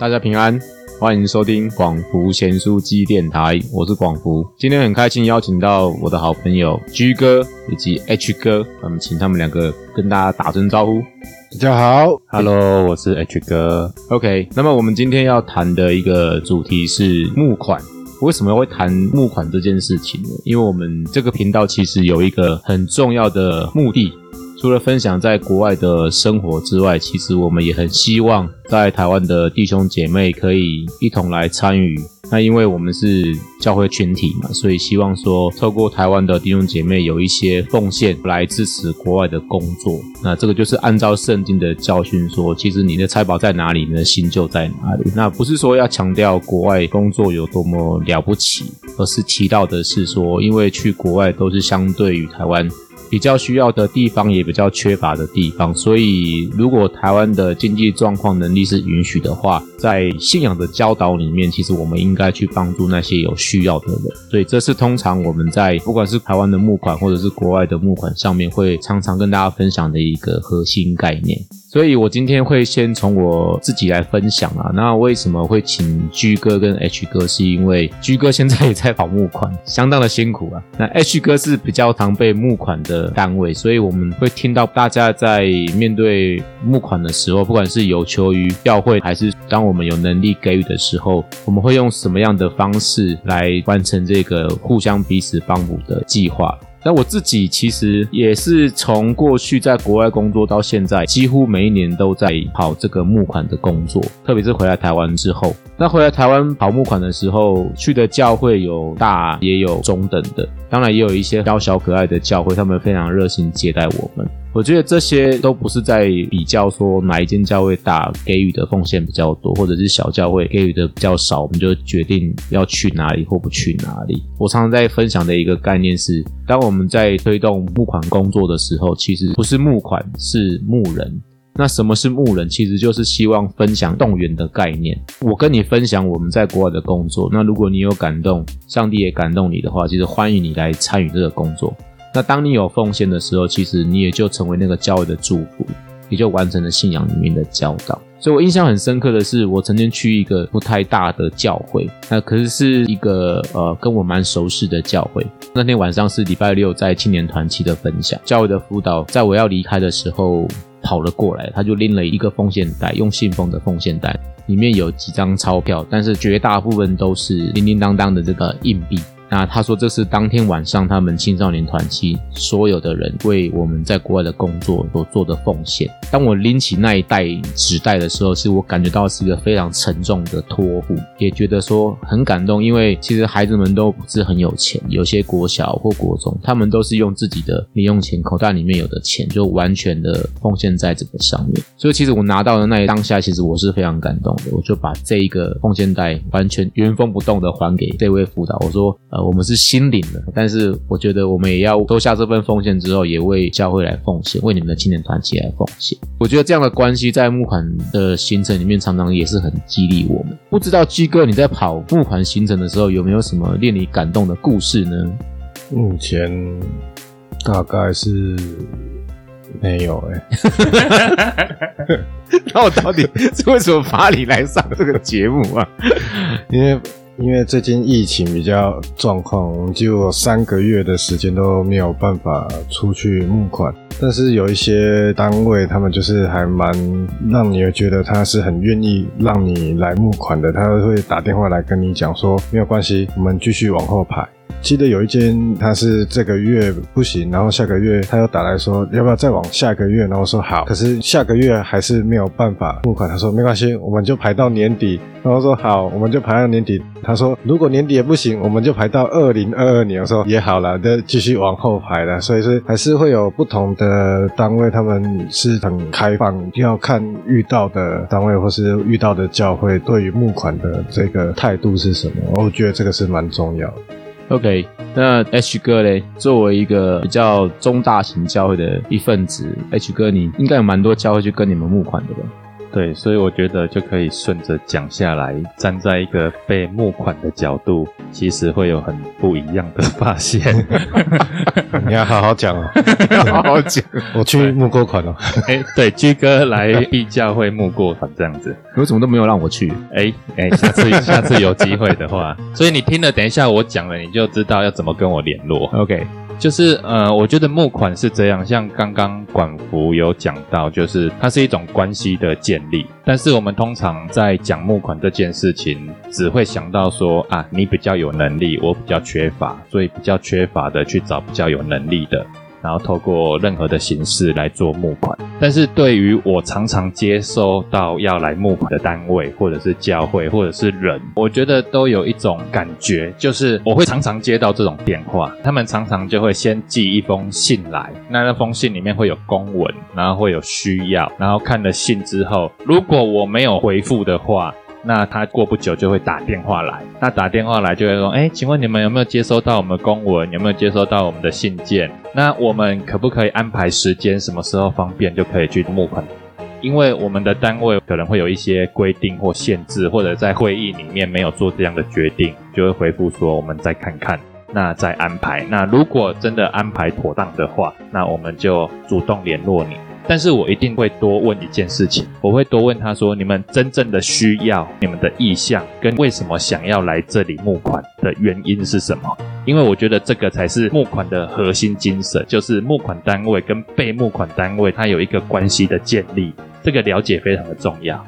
大家平安，欢迎收听广福贤书机电台，我是广福。今天很开心邀请到我的好朋友 G 哥以及 H 哥，我们请他们两个跟大家打声招呼。大家好，Hello，我是 H 哥。OK，那么我们今天要谈的一个主题是募款。为什么会谈募款这件事情呢？因为我们这个频道其实有一个很重要的目的，除了分享在国外的生活之外，其实我们也很希望在台湾的弟兄姐妹可以一同来参与。那因为我们是教会群体嘛，所以希望说透过台湾的弟兄姐妹有一些奉献来支持国外的工作。那这个就是按照圣经的教训说，其实你的财宝在哪里，你的心就在哪里。那不是说要强调国外工作有多么了不起，而是提到的是说，因为去国外都是相对于台湾。比较需要的地方，也比较缺乏的地方，所以如果台湾的经济状况能力是允许的话，在信仰的教导里面，其实我们应该去帮助那些有需要的人。所以这是通常我们在不管是台湾的募款或者是国外的募款上面，会常常跟大家分享的一个核心概念。所以我今天会先从我自己来分享啊。那为什么会请 G 哥跟 H 哥？是因为 G 哥现在也在跑募款，相当的辛苦啊。那 H 哥是比较常被募款的单位，所以我们会听到大家在面对募款的时候，不管是有求于教会，还是当我们有能力给予的时候，我们会用什么样的方式来完成这个互相彼此帮补的计划？那我自己其实也是从过去在国外工作到现在，几乎每一年都在跑这个募款的工作，特别是回来台湾之后。那回来台湾跑募款的时候，去的教会有大也有中等的，当然也有一些娇小可爱的教会，他们非常热心接待我们。我觉得这些都不是在比较说哪一间教会大给予的奉献比较多，或者是小教会给予的比较少，我们就决定要去哪里或不去哪里。我常常在分享的一个概念是，当我们在推动募款工作的时候，其实不是募款，是募人。那什么是牧人？其实就是希望分享动员的概念。我跟你分享我们在国外的工作，那如果你有感动，上帝也感动你的话，其实欢迎你来参与这个工作。那当你有奉献的时候，其实你也就成为那个教会的祝福，也就完成了信仰里面的教导。所以我印象很深刻的是，我曾经去一个不太大的教会，那可是是一个呃跟我蛮熟识的教会。那天晚上是礼拜六，在青年团期的分享，教会的辅导，在我要离开的时候。跑了过来，他就拎了一个奉献袋，用信封的奉献袋，里面有几张钞票，但是绝大部分都是叮叮当当的这个硬币。那他说这是当天晚上他们青少年团期所有的人为我们在国外的工作所做的奉献。当我拎起那一袋纸袋的时候，是我感觉到是一个非常沉重的托付，也觉得说很感动，因为其实孩子们都不是很有钱，有些国小或国中，他们都是用自己的零用钱，口袋里面有的钱就完全的奉献在这个上面。所以其实我拿到的那一当下，其实我是非常感动的，我就把这一个奉献袋完全原封不动的还给这位辅导，我说。我们是心领的，但是我觉得我们也要收下这份奉献之后，也为教会来奉献，为你们的青年团体来奉献。我觉得这样的关系在募款的行程里面，常常也是很激励我们。不知道鸡哥你在跑募款行程的时候，有没有什么令你感动的故事呢？目前大概是没有哎、那我到底是为什么把你来上这个节目啊？因为因为最近疫情比较状况，我们就三个月的时间都没有办法出去募款。但是有一些单位，他们就是还蛮让你觉得他是很愿意让你来募款的，他会打电话来跟你讲说没有关系，我们继续往后排。记得有一间他是这个月不行，然后下个月他又打来说要不要再往下个月，然后说好，可是下个月还是没有办法募款。他说没关系，我们就排到年底。然后说好，我们就排到年底。他说如果年底也不行，我们就排到二零二二年。我说也好了，就继续往后排了。所以是还是会有不同的单位，他们是很开放，要看遇到的单位或是遇到的教会对于募款的这个态度是什么。我觉得这个是蛮重要的。OK，那 H 哥嘞，作为一个比较中大型教会的一份子，H 哥你应该有蛮多教会去跟你们募款的吧？对，所以我觉得就可以顺着讲下来，站在一个被募款的角度，其实会有很不一样的发现。你要好好讲哦，要好好讲。我去募过款哦。哎，对，居哥来毕教会募过款这样子，为什么都没有让我去？哎哎，下次 下次有机会的话，所以你听了，等一下我讲了，你就知道要怎么跟我联络。OK，就是呃，我觉得募款是这样，像刚刚管福有讲到，就是它是一种关系的建立。但是我们通常在讲募款这件事情，只会想到说啊，你比较有能力，我比较缺乏，所以比较缺乏的去找比较有能力的。然后透过任何的形式来做募款，但是对于我常常接收到要来募款的单位，或者是教会，或者是人，我觉得都有一种感觉，就是我会常常接到这种电话，他们常常就会先寄一封信来，那那封信里面会有公文，然后会有需要，然后看了信之后，如果我没有回复的话，那他过不久就会打电话来，那打电话来就会说，哎，请问你们有没有接收到我们的公文？有没有接收到我们的信件？那我们可不可以安排时间，什么时候方便就可以去募款？因为我们的单位可能会有一些规定或限制，或者在会议里面没有做这样的决定，就会回复说我们再看看，那再安排。那如果真的安排妥当的话，那我们就主动联络你。但是我一定会多问一件事情，我会多问他说：你们真正的需要、你们的意向跟为什么想要来这里募款的原因是什么？因为我觉得这个才是募款的核心精神，就是募款单位跟被募款单位它有一个关系的建立，这个了解非常的重要。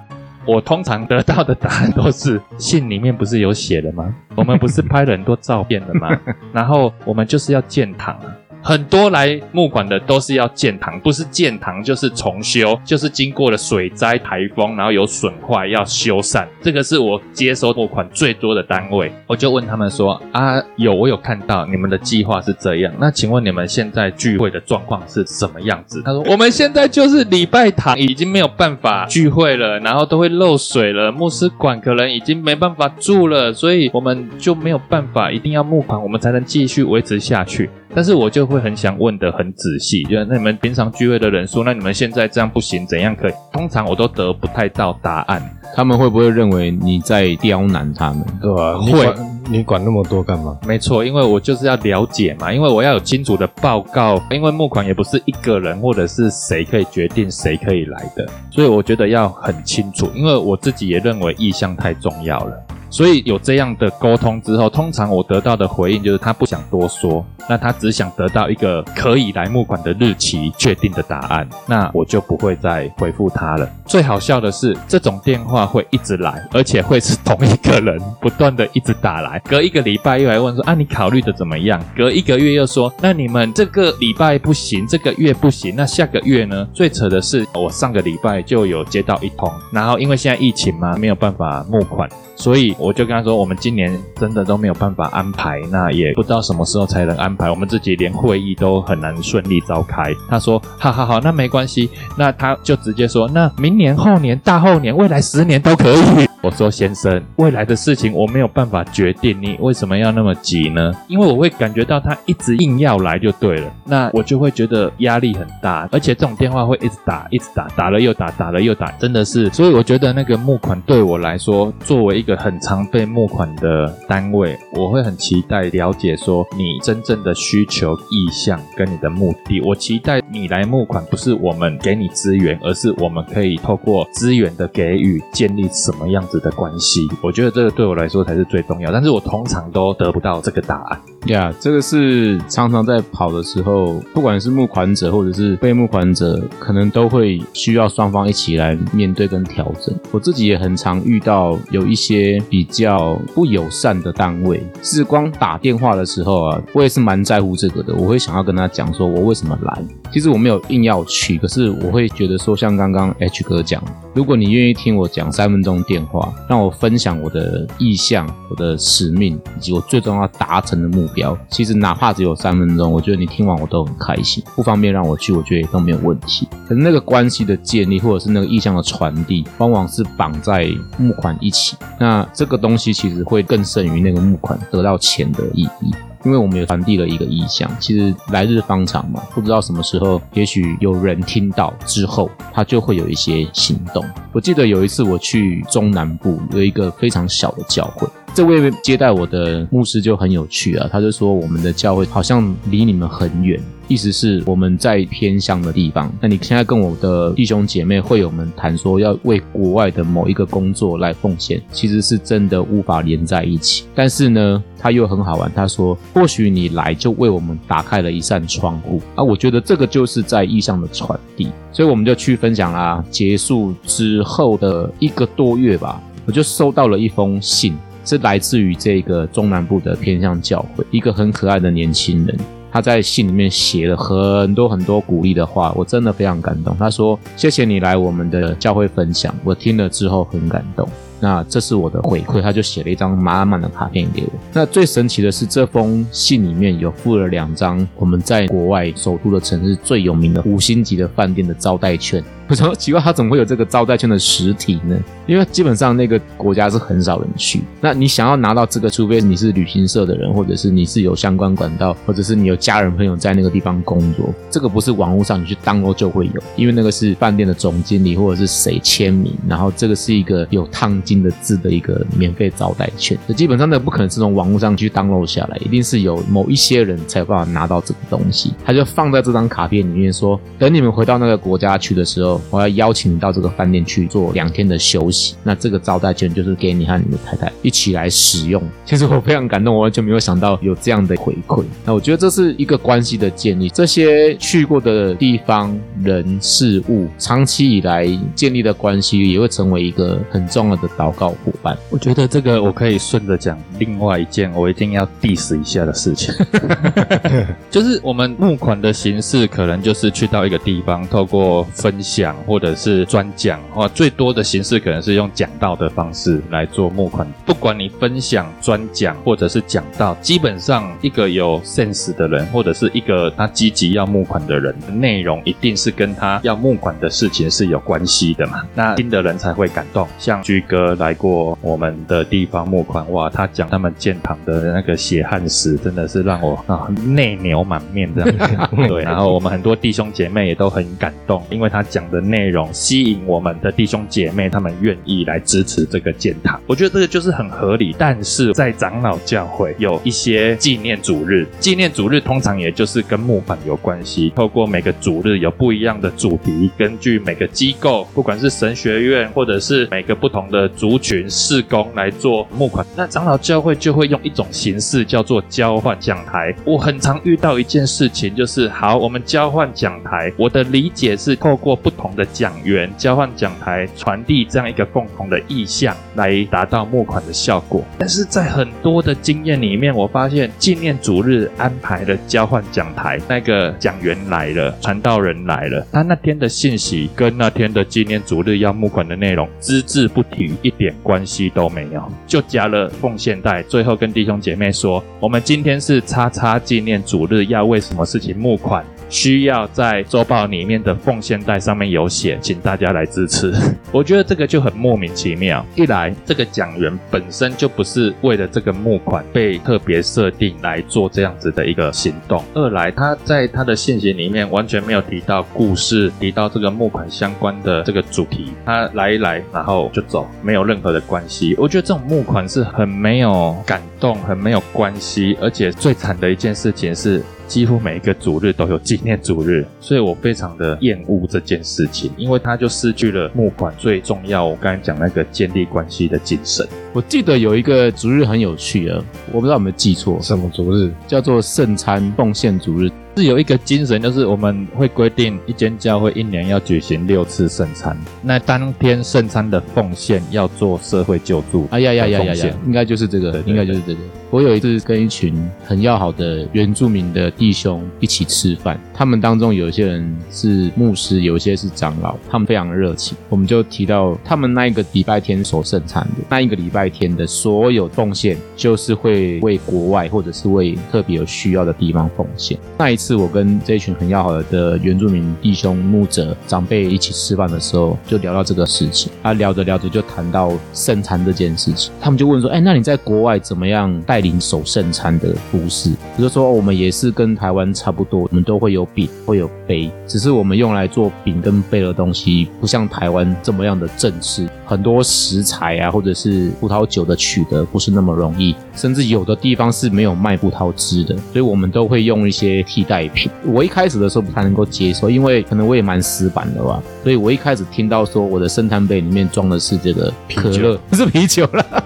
我通常得到的答案都是信里面不是有写的吗？我们不是拍了很多照片的吗？然后我们就是要建堂啊。很多来募款的都是要建堂，不是建堂就是重修，就是经过了水灾、台风，然后有损坏要修缮。这个是我接收募款最多的单位，我就问他们说：啊，有我有看到你们的计划是这样，那请问你们现在聚会的状况是什么样子？他说：我们现在就是礼拜堂已经没有办法聚会了，然后都会漏水了，牧师馆可能已经没办法住了，所以我们就没有办法，一定要募款，我们才能继续维持下去。但是我就会很想问的很仔细，就是那你们平常聚会的人数，那你们现在这样不行，怎样可以？通常我都得不太到答案。他们会不会认为你在刁难他们？对吧？你会管你管那么多干嘛？没错，因为我就是要了解嘛，因为我要有清楚的报告，因为募款也不是一个人或者是谁可以决定谁可以来的，所以我觉得要很清楚，因为我自己也认为意向太重要了。所以有这样的沟通之后，通常我得到的回应就是他不想多说，那他只想得到一个可以来募款的日期确定的答案，那我就不会再回复他了。最好笑的是，这种电话会一直来，而且会是同一个人不断的一直打来，隔一个礼拜又来问说啊你考虑的怎么样？隔一个月又说那你们这个礼拜不行，这个月不行，那下个月呢？最扯的是我上个礼拜就有接到一通，然后因为现在疫情嘛，没有办法募款。所以我就跟他说，我们今年真的都没有办法安排，那也不知道什么时候才能安排，我们自己连会议都很难顺利召开。他说，好好好，那没关系，那他就直接说，那明年、后年、大后年、未来十年都可以。我说，先生，未来的事情我没有办法决定，你为什么要那么急呢？因为我会感觉到他一直硬要来就对了，那我就会觉得压力很大，而且这种电话会一直打，一直打，打了又打，打了又打，真的是，所以我觉得那个募款对我来说，作为一个很常被募款的单位，我会很期待了解说你真正的需求、意向跟你的目的。我期待你来募款，不是我们给你资源，而是我们可以透过资源的给予，建立什么样子的关系。我觉得这个对我来说才是最重要，但是我通常都得不到这个答案。呀这个是常常在跑的时候，不管是募款者或者是被募款者，可能都会需要双方一起来面对跟调整。我自己也很常遇到有一些比较不友善的单位，是光打电话的时候啊，我也是蛮在乎这个的。我会想要跟他讲说，我为什么来。其实我没有硬要去，可是我会觉得说，像刚刚 H 哥讲，如果你愿意听我讲三分钟电话，让我分享我的意向、我的使命以及我最终要达成的目标，其实哪怕只有三分钟，我觉得你听完我都很开心。不方便让我去，我觉得也都没有问题。可是那个关系的建立，或者是那个意向的传递，往往是绑在募款一起。那这个东西其实会更胜于那个募款得到钱的意义。因为我们有传递了一个意向，其实来日方长嘛，不知道什么时候，也许有人听到之后，他就会有一些行动。我记得有一次我去中南部，有一个非常小的教会。这位接待我的牧师就很有趣啊，他就说我们的教会好像离你们很远，意思是我们在偏乡的地方。那你现在跟我的弟兄姐妹会友们谈说要为国外的某一个工作来奉献，其实是真的无法连在一起。但是呢，他又很好玩，他说或许你来就为我们打开了一扇窗户啊，我觉得这个就是在意向的传递，所以我们就去分享啦。结束之后的一个多月吧，我就收到了一封信。是来自于这个中南部的偏向教会，一个很可爱的年轻人，他在信里面写了很多很多鼓励的话，我真的非常感动。他说：“谢谢你来我们的教会分享，我听了之后很感动。”那这是我的回馈，他就写了一张满满的卡片给我。那最神奇的是，这封信里面有附了两张我们在国外首都的城市最有名的五星级的饭店的招待券。我说奇怪，他怎么会有这个招待券的实体呢？因为基本上那个国家是很少人去。那你想要拿到这个，除非你是旅行社的人，或者是你是有相关管道，或者是你有家人朋友在那个地方工作，这个不是网络上你去当过就会有，因为那个是饭店的总经理或者是谁签名，然后这个是一个有烫金的字的一个免费招待券。那基本上那不可能是从网络上去 download 下来，一定是有某一些人才有办法拿到这个东西。他就放在这张卡片里面说，等你们回到那个国家去的时候。我要邀请你到这个饭店去做两天的休息，那这个招待券就是给你和你的太太一起来使用。其实我非常感动，我完全没有想到有这样的回馈。那我觉得这是一个关系的建立，这些去过的地方、人、事物，长期以来建立的关系，也会成为一个很重要的祷告伙伴。我觉得这个我可以顺着讲另外一件我一定要 diss 一下的事情，就是我们募款的形式，可能就是去到一个地方，透过分享。或者是专讲，或最多的形式可能是用讲道的方式来做募款。不管你分享、专讲或者是讲道，基本上一个有 sense 的人，或者是一个他积极要募款的人，内容一定是跟他要募款的事情是有关系的嘛？那听的人才会感动。像居哥来过我们的地方募款，哇，他讲他们建堂的那个血汗史，真的是让我啊内牛满面这样。对，然后我们很多弟兄姐妹也都很感动，因为他讲的。内容吸引我们的弟兄姐妹，他们愿意来支持这个建堂，我觉得这个就是很合理。但是在长老教会有一些纪念主日，纪念主日通常也就是跟木板有关系。透过每个主日有不一样的主题，根据每个机构，不管是神学院或者是每个不同的族群事工来做募款，那长老教会就会用一种形式叫做交换讲台。我很常遇到一件事情，就是好，我们交换讲台，我的理解是透过不同。的讲员交换讲台，传递这样一个共同的意向，来达到募款的效果。但是在很多的经验里面，我发现纪念主日安排的交换讲台，那个讲员来了，传道人来了，他那天的信息跟那天的纪念主日要募款的内容只字不提，一点关系都没有，就加了奉献袋，最后跟弟兄姐妹说：我们今天是叉叉纪念主日，要为什么事情募款？需要在周报里面的奉献袋上面有写，请大家来支持。我觉得这个就很莫名其妙。一来，这个讲员本身就不是为了这个募款被特别设定来做这样子的一个行动；二来，他在他的信息里面完全没有提到故事，提到这个募款相关的这个主题。他来一来，然后就走，没有任何的关系。我觉得这种募款是很没有感动，很没有关系，而且最惨的一件事情是。几乎每一个主日都有纪念主日，所以我非常的厌恶这件事情，因为它就失去了募款最重要。我刚才讲那个建立关系的精神。我记得有一个主日很有趣啊，我不知道有没有记错，什么主日叫做圣餐奉献主日。是有一个精神，就是我们会规定一间教会一年要举行六次圣餐。那当天圣餐的奉献要做社会救助。哎呀呀呀呀呀！应该就是这个，应该就是这个。我有一次跟一群很要好的原住民的弟兄一起吃饭，他们当中有一些人是牧师，有一些是长老，他们非常热情。我们就提到他们那一个礼拜天所圣餐的那一个礼拜。拜天的所有奉献，就是会为国外或者是为特别有需要的地方奉献。那一次，我跟这一群很要好的原住民弟兄、牧者、长辈一起吃饭的时候，就聊到这个事情。啊，聊着聊着就谈到圣餐这件事情，他们就问说：“哎，那你在国外怎么样带领守圣餐的服饰？”我就说：“我们也是跟台湾差不多，我们都会有饼，会有杯，只是我们用来做饼跟杯的东西，不像台湾这么样的正式。很多食材啊，或者是葡萄酒的取得不是那么容易，甚至有的地方是没有卖葡萄汁的，所以我们都会用一些替代品。我一开始的时候不太能够接受，因为可能我也蛮死板的吧，所以我一开始听到说我的圣餐杯里面装的是这个可乐，不是啤酒了。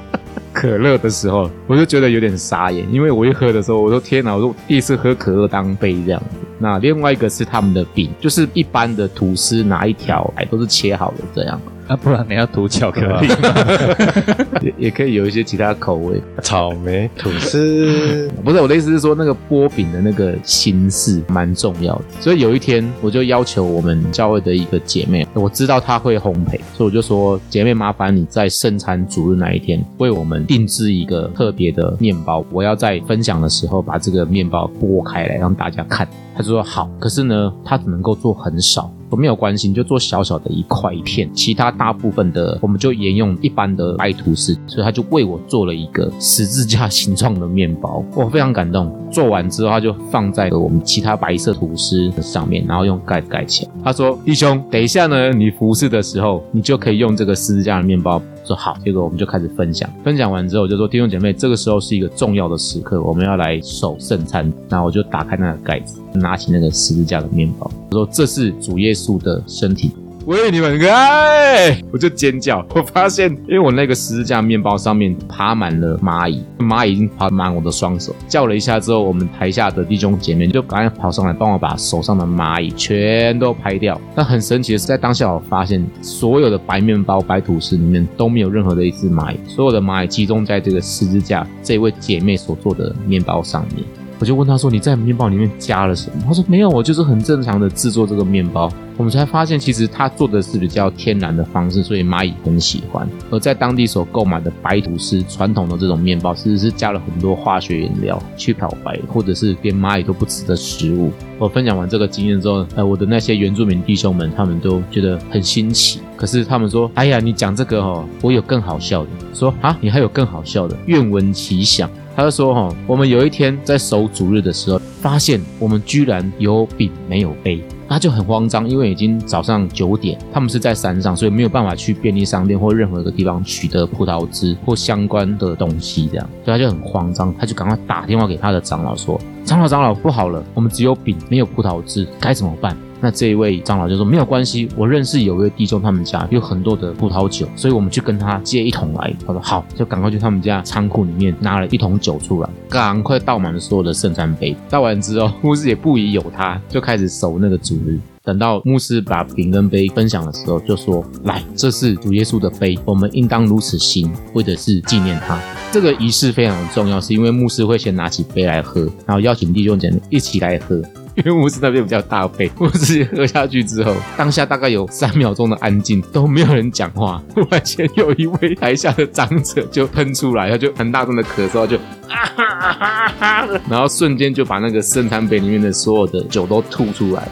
可乐的时候，我就觉得有点傻眼，因为我一喝的时候，我说天哪，我说第一次喝可乐当杯这样子。那另外一个是他们的饼，就是一般的吐司拿一条来都是切好的这样。啊，不然你要涂巧克力，也也可以有一些其他口味，草莓吐司。不是我的意思是说，那个波饼的那个形式蛮重要的。所以有一天，我就要求我们教会的一个姐妹，我知道她会烘焙，所以我就说，姐妹麻烦你在圣餐主日那一天为我们定制一个特别的面包，我要在分享的时候把这个面包剥开来让大家看。他就说好，可是呢，他只能够做很少。我没有关系，你就做小小的一块一片，其他大部分的我们就沿用一般的白吐司，所以他就为我做了一个十字架形状的面包，我非常感动。做完之后，他就放在了我们其他白色吐司的上面，然后用盖盖起来。他说：“弟兄，等一下呢，你服侍的时候，你就可以用这个十字架的面包。”说好，结果我们就开始分享。分享完之后，就说弟兄姐妹，这个时候是一个重要的时刻，我们要来守圣餐。那我就打开那个盖子，拿起那个十字架的面包，我说：“这是主耶稣的身体。”喂，你们开！我就尖叫。我发现，因为我那个十字架面包上面爬满了蚂蚁，蚂蚁已经爬满我的双手。叫了一下之后，我们台下的弟兄姐妹就赶紧跑上来帮我把手上的蚂蚁全都拍掉。但很神奇的是，在当下我发现，所有的白面包、白吐司里面都没有任何的一只蚂蚁，所有的蚂蚁集中在这个十字架这位姐妹所做的面包上面。我就问他说：“你在面包里面加了什么？”他说：“没有，我就是很正常的制作这个面包。”我们才发现，其实他做的是比较天然的方式，所以蚂蚁很喜欢。而在当地所购买的白吐司传统的这种面包，其实是加了很多化学原料去漂白，或者是连蚂蚁都不吃的食物。我分享完这个经验之后，呃，我的那些原住民弟兄们，他们都觉得很新奇。可是他们说：“哎呀，你讲这个哦，我有更好笑的。”说：“啊，你还有更好笑的？”愿闻其详。他就说：“哈，我们有一天在守主日的时候，发现我们居然有饼没有杯，他就很慌张，因为已经早上九点，他们是在山上，所以没有办法去便利商店或任何一个地方取得葡萄汁或相关的东西，这样，所以他就很慌张，他就赶快打电话给他的长老说：长老，长老，不好了，我们只有饼没有葡萄汁，该怎么办？”那这一位长老就说没有关系，我认识有位弟兄，他们家有很多的葡萄酒，所以我们去跟他借一桶来。他说好，就赶快去他们家仓库里面拿了一桶酒出来，赶快倒满了所有的圣餐杯。倒完之后，牧师也不疑有他，就开始守那个主日。等到牧师把饼跟杯分享的时候，就说来，这是主耶稣的杯，我们应当如此行，或者是纪念他。这个仪式非常重要，是因为牧师会先拿起杯来喝，然后邀请弟兄姐妹一起来喝。因为牧师那边比较大杯，我直接喝下去之后，当下大概有三秒钟的安静，都没有人讲话。突然间有一位台下的长者就喷出来，他就很大声的咳嗽，就啊哈哈哈，然后瞬间就把那个圣餐杯里面的所有的酒都吐出来。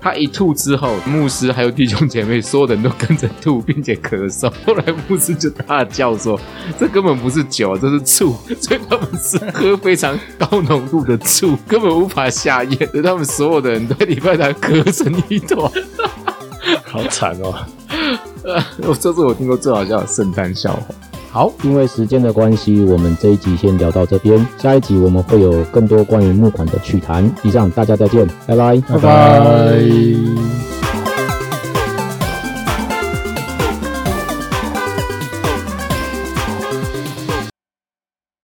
他一吐之后，牧师还有弟兄姐妹，所有人都跟着吐，并且咳嗽。后来牧师就大叫说：“这根本不是酒，这是醋。”所以他们是喝非常高浓度的醋，根本无法下咽。所以他们所有的人都在礼拜堂咳成一团，好惨哦！呃，这是我听过最好笑的圣诞笑话。好，因为时间的关系，我们这一集先聊到这边。下一集我们会有更多关于木款的趣谈。以上，大家再见，拜拜，拜拜。